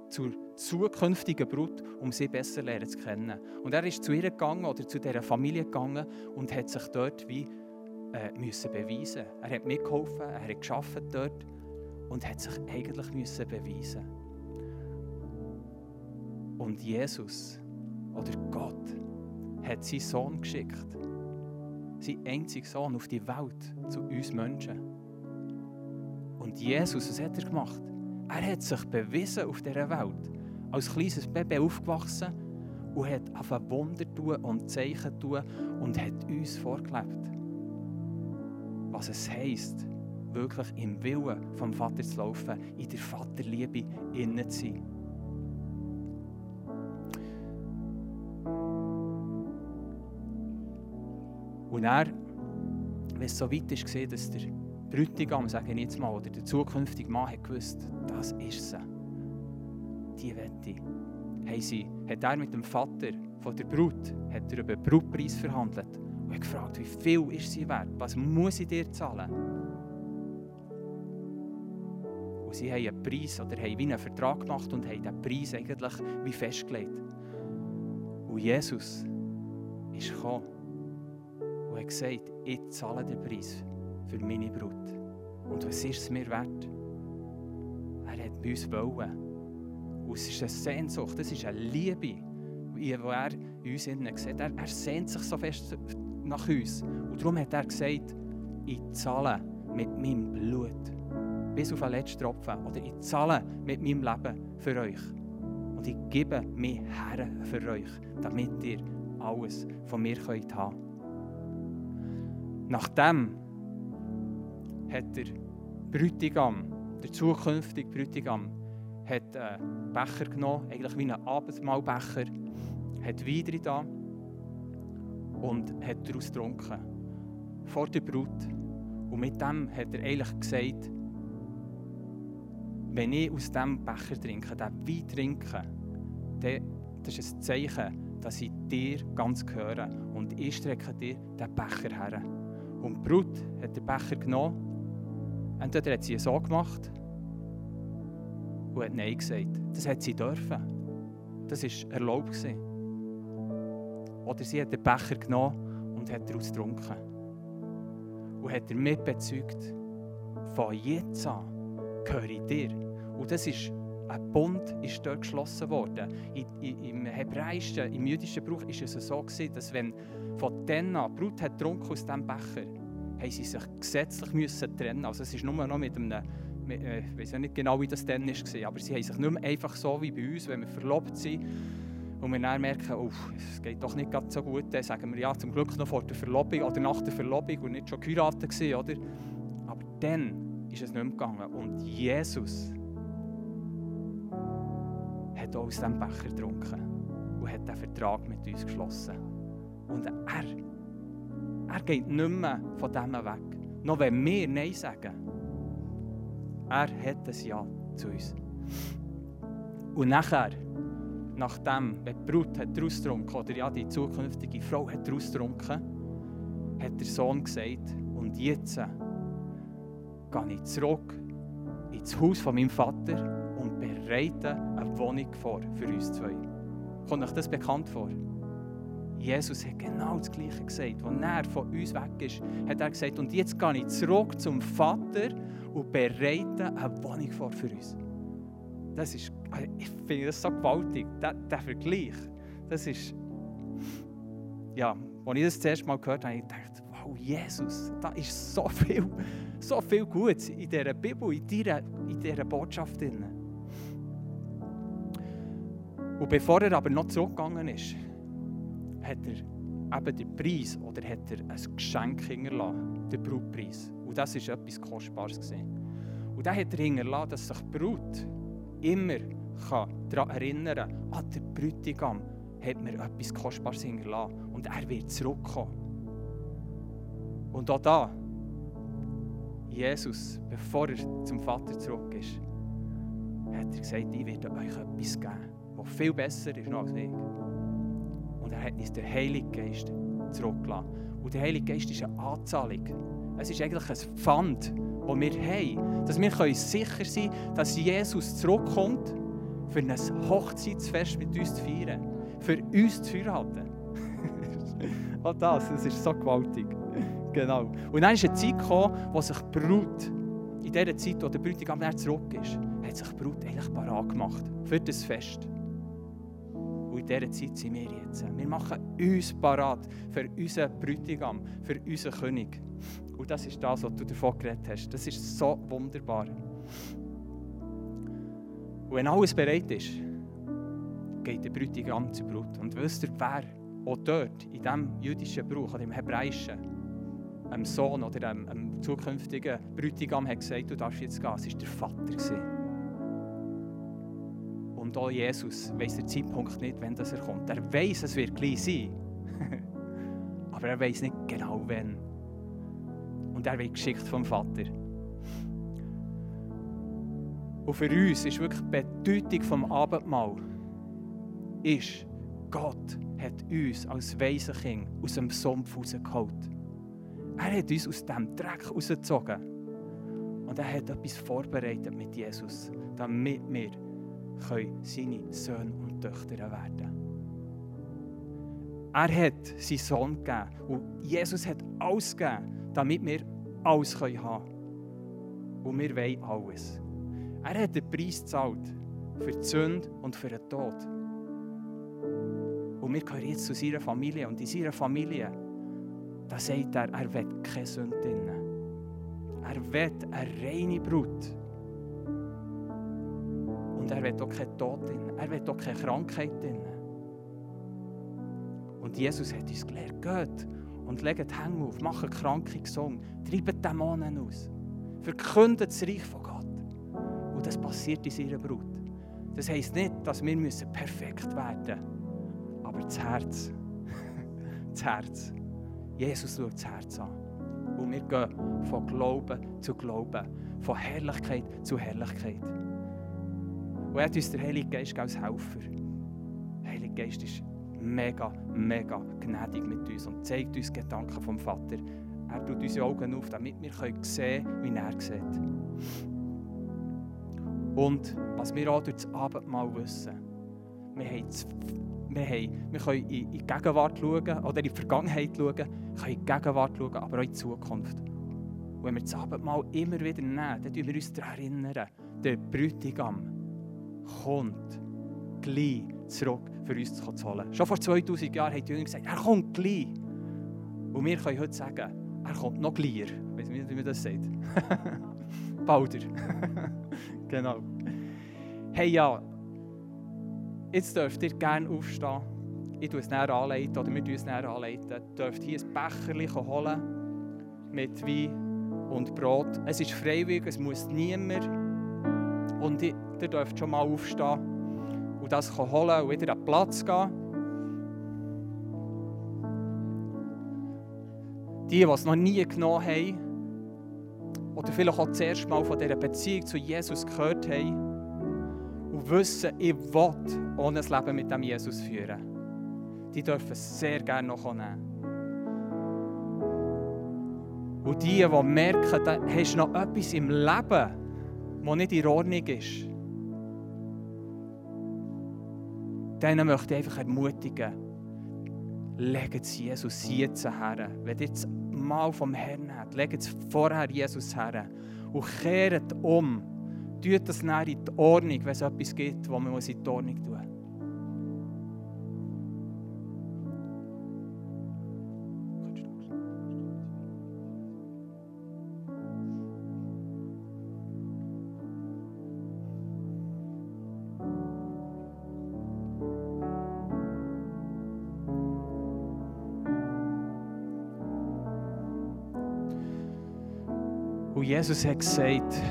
zur zukünftigen Brut, um sie besser lernen zu kennen. Und er ist zu ihr gegangen oder zu dieser Familie gegangen und hat sich dort wie äh, müssen beweisen. Er hat mitgeholfen, er hat geschafft dort und hat sich eigentlich müssen beweisen. Und Jesus oder Gott hat seinen Sohn geschickt, seinen einzigen Sohn auf die Welt zu uns Menschen. Und Jesus, was hat er gemacht? Er hat sich bewiesen auf dieser Welt. Als kleines Baby aufgewachsen und hat auf Wunder tun und Zeichen tun und hat uns vorgelebt. Was es heisst, wirklich im Willen vom Vater zu laufen, in der Vaterliebe innen zu sein. Und er, wenn es so weit ist, gesehen, dass der Bräutigam, sage ich jetzt mal, oder der zukünftige Mann hat gewusst, das ist sie. Die Wette. Haben sie, hat er mit dem Vater von der Brut hat er über den Brutpreis verhandelt und hat gefragt, wie viel ist sie wert? Was muss ich dir zahlen? Und sie haben einen Preis oder haben wie einen Vertrag gemacht und haben diesen Preis eigentlich wie festgelegt. Und Jesus ist gekommen und hat gesagt, ich zahle den Preis für meine Brut. Und was ist es mir wert? Er hat bei uns wollen. Und es ist eine Sehnsucht, es ist eine Liebe, die er in uns innen sieht. Er, er sehnt sich so fest nach uns. Und darum hat er gesagt, ich zahle mit meinem Blut. Bis auf den letzten Tropfen. Oder ich zahle mit meinem Leben für euch. Und ich gebe mich her für euch, damit ihr alles von mir könnt haben Nachdem hat der Bräutigam, der zukünftige Bräutigam, hat einen Becher genommen, eigentlich wie einen Abendmahlbecher, hat Wein da und hat daraus getrunken. Vor der Brut. Und mit dem hat er eigentlich gesagt, wenn ich aus diesem Becher trinke, diesen Wein trinke, dann, das ist ein Zeichen, dass ich dir ganz gehöre. Und ich strecke dir den Becher her. Und die Brut hat den Becher genommen. Entweder hat sie so gemacht und hat Nein gesagt. Das hat sie dürfen. Das war erlaubt. Gewesen. Oder sie hat den Becher genommen und hat daraus getrunken. Und hat damit bezeugt, von jetzt an gehöre ich dir. Und das ist ein Bund ist dort geschlossen worden. Im hebräischen, im jüdischen Brauch ist es so gewesen, dass wenn von dann an Brut hat getrunken aus diesem Becher, haben sie sich gesetzlich müssen trennen. Also es ist nur noch mit einem, äh, ich weiß nicht genau, wie das dann war, aber sie haben sich nicht mehr einfach so wie bei uns, wenn wir verlobt sind und wir dann merken, oh, es geht doch nicht so gut, dann sagen wir ja zum Glück noch vor der Verlobung oder nach der Verlobung und nicht schon geheiratet oder? Aber dann ist es nicht mehr gegangen und Jesus hat auch aus diesem Becher getrunken und hat den Vertrag mit uns geschlossen. Und er, er geht nicht mehr von dem weg. Noch wenn wir Nein sagen. Er hat ein Ja zu uns. Und nachher, nachdem, wenn die Brut hat daraus getrunken, oder ja, die zukünftige Frau hat daraus getrunken, hat der Sohn gesagt, und jetzt gehe ich zurück ins Haus von meinem Vater bereite eine Wohnung vor für uns zwei. Kommt euch das bekannt vor? Jesus hat genau das Gleiche gesagt. Als er von uns weg ist, hat er gesagt, und jetzt gehe ich zurück zum Vater und bereite eine Wohnung vor für uns. Das ist, ich finde das so gewaltig, der, Vergleich. Das ist, ja, als ich das zuerst mal gehört habe, habe ich wow, Jesus, da ist so viel, so viel Gutes in dieser Bibel, in dieser, in dieser Botschaft drin. Und bevor er aber noch zurückgegangen ist, hat er eben den Preis oder hat er ein Geschenk hinterlassen, den Brutpreis. Und das war etwas Kostbares. Gewesen. Und dann hat er hinterlassen, dass sich die Brut immer daran erinnern kann, ah, der Bräutigam hat mir etwas Kostbares hinterlassen und er wird zurückkommen. Und auch da, Jesus, bevor er zum Vater zurück ist, hat er gesagt, ich werde euch etwas geben, viel besser ist als ich. Und er hat uns den Heiligen Geist zurücklassen. Und der Heilige Geist ist eine Anzahlung. Es ist eigentlich ein Pfand, das wir haben. Dass wir sicher sein können, dass Jesus zurückkommt, für ein Hochzeitsfest mit uns zu feiern. Für uns zu heiraten. Auch das, das ist so gewaltig. Genau. Und dann ist eine Zeit gekommen, wo sich die Brut, in der Zeit, wo der Bräutigam zurück ist, hat sich die Brut eigentlich parat gemacht für das Fest. Dieser Zeit sind wir jetzt. Wir machen uns parat für unseren Bräutigam, für unseren König. Und das ist das, was du davon geredet hast. Das ist so wunderbar. Und wenn alles bereit ist, geht der Bräutigam zur Brut. Und wisst ihr, wer auch dort, in diesem jüdischen Brauch, oder im hebräischen, einem Sohn oder einem, einem zukünftigen Bräutigam hat gesagt, du darfst jetzt gehen. Es war der Vater. Gewesen. Auch Jesus weiß der Zeitpunkt nicht, wann das er kommt. Er weiß, es wird gleich sein. Aber er weiß nicht genau, wann. Und er wird geschickt vom Vater. Und für uns ist wirklich die Bedeutung vom Abendmahl, ist, Gott hat uns als Waisenkind aus dem Sumpf rausgeholt. Er hat uns aus dem Dreck rausgezogen. Und er hat etwas vorbereitet mit Jesus, damit wir seine Söhne und Töchter werden können. Er hat seinen Sohn gegeben. Und Jesus hat alles gegeben, damit wir alles haben können. Und wir wollen alles. Er hat den Preis gezahlt für die Sünde und für den Tod. Und wir gehören jetzt zu seiner Familie. Und in seiner Familie, da sagt er, er will keine Sünde drin. Er will eine reine Brut. Und er will auch keinen Tod drin. Er will auch keine Krankheit drin. Und Jesus hat uns gelehrt, geht und legt die Hände auf, macht Kranke gesund, treibt Dämonen aus, verkündet das Reich von Gott. Und das passiert in seiner Brut. Das heisst nicht, dass wir perfekt werden müssen, aber das Herz. das Herz. Jesus schaut das Herz an. Und wir gehen von Glauben zu Glauben, von Herrlichkeit zu Herrlichkeit. Und er hat uns der Heilige Geist als Helfer. Der Heilige Geist ist mega, mega gnädig mit uns und zeigt uns Gedanken vom Vater. Er tut unsere Augen auf, damit wir sehen können, wie er sieht. Und was wir auch durch das Abendmahl wissen, wir, haben, wir, haben, wir können in die Gegenwart schauen oder in die Vergangenheit schauen, können in die Gegenwart schauen, aber auch in die Zukunft. Und wenn wir das Abendmahl immer wieder nehmen, dann erinnern wir uns daran erinnern, der Bräutigam kommt gleich zurück für uns zu holen. Schon vor 2000 Jahren haben die Jünger gesagt, er kommt gleich. Und wir können heute sagen, er kommt noch gleich. Ich weiß nicht, wie man das sagt. Balder. genau. Hey ja, jetzt dürft ihr gerne aufstehen. Ich tue es näher anleiten oder wir tun es näher anleiten. Ihr dürft hier ein Becherchen holen mit Wein und Brot. Es ist freiwillig, es muss niemand. Und ihr dürft schon mal aufstehen und das holen und wieder an den Platz gehen. Die, die es noch nie genommen haben, oder vielleicht auch das erste Mal von dieser Beziehung zu Jesus gehört haben und wissen, ich will ohne ein Leben mit dem Jesus führen, die dürfen es sehr gerne noch nehmen. Und die, die merken, da hast du noch etwas im Leben, das nicht in Ordnung ist, denen möchte ich einfach ermutigen, legt es Jesus jetzt her. Wenn ihr das Mal vom Herrn habt, legt es vorher Jesus her und kehrt um. Tut das näher in die Ordnung, wenn es etwas gibt, was man in die Ordnung tun muss. Jesus hat gesagt,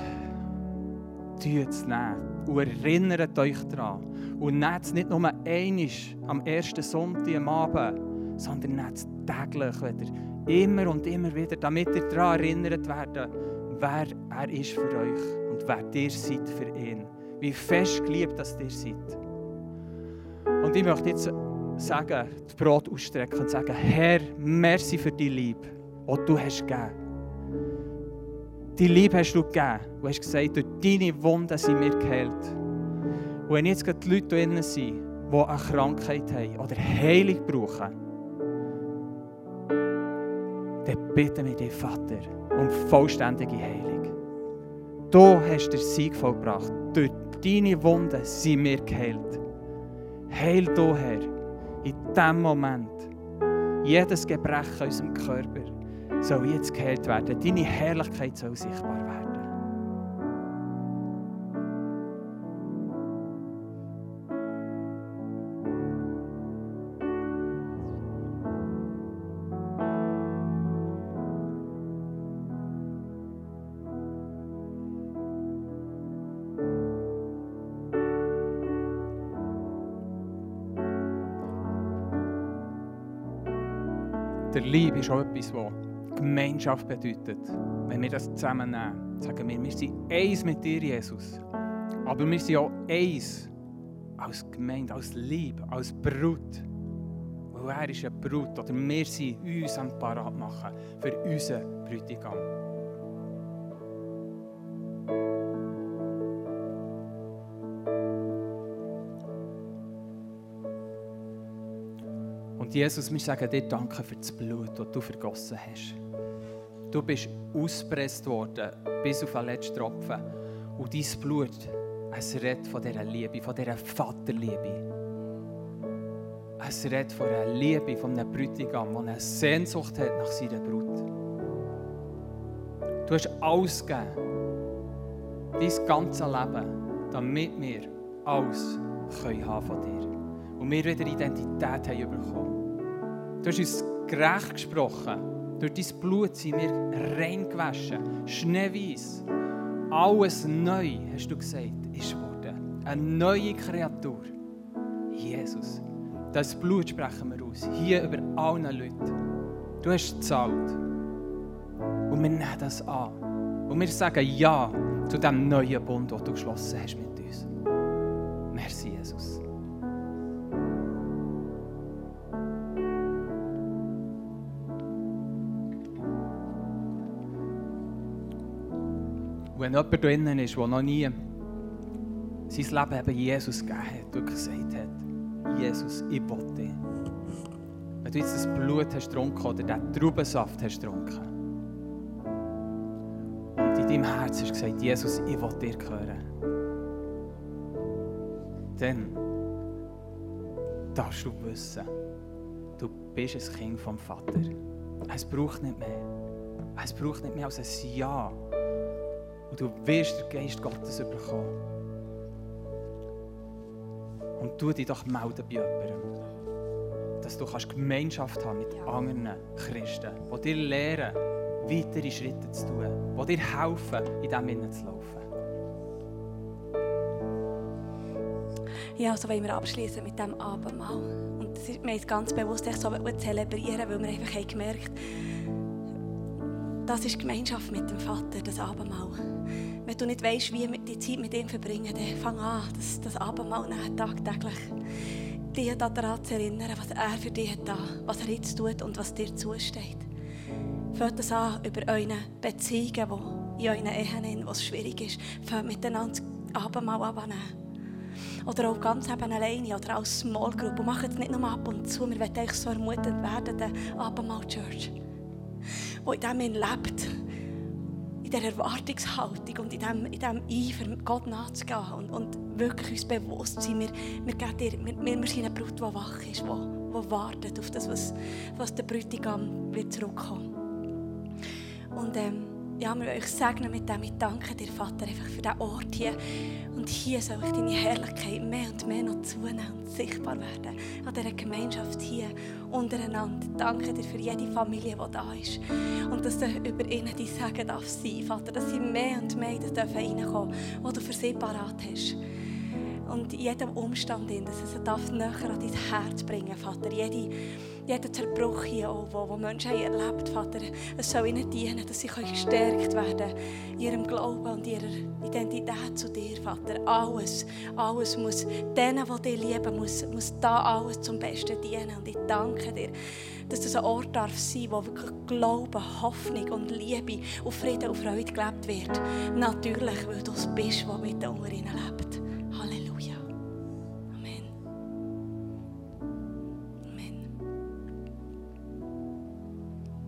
tut es nicht und erinnert euch daran. Und nehmt es nicht nur einmal am ersten Sonntag am Abend, sondern nehmt es täglich wieder. Immer und immer wieder, damit ihr daran erinnert werdet, wer er ist für euch und wer ihr seid für ihn. Wie fest geliebt dass ihr seid. Und ich möchte jetzt sagen, das Brot ausstrecken und sagen, Herr, merci für die Liebe, die du hast gegeben. Die Liebe hast du gegeben. Du hast gesagt, durch deine Wunden sind wir geheilt. Und wenn jetzt die Leute drinnen sind, die eine Krankheit haben oder Heilung brauchen, dann bitten wir dich, Vater, um vollständige Heilung. Du hast den Sieg vollbracht. Durch deine Wunden sind wir geheilt. Heil du, Herr, in diesem Moment. Jedes Gebrechen in unserem Körper soll jetzt geheilt werden. Deine Herrlichkeit soll sichtbar werden. Der Liebe ist auch etwas, was Gemeinschaft bedeutet. Wenn wir das zusammennehmen, sagen wir, wir sind eins mit dir, Jesus. Aber wir sind auch eins als Gemeinde, als Liebe, als Brut. Weil er ist eine Brut. Oder wir sind uns am Parat machen für unseren Bräutigam. Und Jesus, wir sagen dir Danke für das Blut, das du vergossen hast. Du bist ausgepresst worden bis auf den letzten Tropfen. Und dein Blut, es redet von dieser Liebe, von dieser Vaterliebe. Es redet von einer Liebe, von einem Bräutigam, der eine Sehnsucht hat nach seiner Brut. Du hast alles gegeben, dein ganzes Leben, damit wir alles können haben von dir. Und wir wieder Identität haben bekommen. Du hast uns gerecht gesprochen. Durch dein Blut sind wir rein gewaschen, schneeweiß. Alles neu, hast du gesagt, ist geworden. Eine neue Kreatur. Jesus. Das Blut sprechen wir aus. Hier über allen Leuten. Du hast gezahlt. Und wir nehmen das an. Und wir sagen Ja zu dem neuen Bund, den du geschlossen hast mit wenn jemand drinnen ist, der noch nie sein Leben eben Jesus gegeben hat und gesagt hat, Jesus, ich will dich. Wenn du jetzt das Blut hast getrunken oder den Traubensaft hast getrunken und in deinem Herz hast gesagt, Jesus, ich will dir gehören, dann darfst du wissen, du bist ein Kind vom Vater. Es braucht nicht mehr. Es braucht nicht mehr als ein Ja. Und du wirst den Geist Gottes bekommen. Und tu dich doch melden bei jemandem. Dass du kannst Gemeinschaft haben mit anderen Christen, die dir lehren, weitere Schritte zu tun, die dir helfen, in diesem Innen zu laufen. Ja, so wollen wir abschließen mit diesem Abendmahl. Und das ist, wir haben es ganz bewusst echt so zelebrieren, weil wir einfach haben gemerkt das ist Gemeinschaft mit dem Vater, das Abendmahl. Wenn du nicht weißt, wie wir die Zeit mit ihm verbringen, dann fang an, das, das Abendmahl nehmen, tagtäglich. Dich daran zu erinnern, was er für dich hat, was er jetzt tut und was dir zusteht. Fängt das an über eure Beziehungen, die in euren Ehen, wo es schwierig ist, fängt miteinander Abendmahl abnehmen. Oder auch ganz eben alleine oder als Small Group. Und macht es nicht nur ab und zu. Wir wollen euch so ermutigt werden, der Abendmahl Church der in dem lebt. In dieser Erwartungshaltung und in dem, in dem Eifer, Gott nachzugehen und, und wirklich uns bewusst zu sein, wir, wir, dir, wir, wir sind eine Brut, die wach ist, die, die wartet auf das, was, was der Bräutigam wird zurückkommen. Und ähm, ja, wir wollen euch segnen mit dem. Ich danke dir, Vater, einfach für diesen Ort hier. Und hier soll ich deine Herrlichkeit mehr und mehr noch zunehmen und sichtbar werden. An dieser Gemeinschaft hier untereinander. Danke dir für jede Familie, die da ist. Und dass du über ihnen die Sagen darf sein, Vater. Dass sie mehr und mehr in das reinkommen dürfen, was du für sie parat hast. und in jedem Umstand, dass es darf näher an dein Herz bringen, Vater. Jede, jeder Zerbruch hier, auch, wo, wo Menschen haben erlebt Vater, es soll ihnen dienen, dass sie gestärkt werden in ihrem Glauben und ihrer Identität zu dir, Vater. Alles, alles muss denen, die dich lieben, muss, muss da alles zum Besten dienen. Und ich danke dir, dass das ein Ort darf sein, wo wirklich Glaube, Hoffnung und Liebe und Frieden und Freude gelebt wird. Natürlich, weil du es bist, der mit unter ihnen lebt.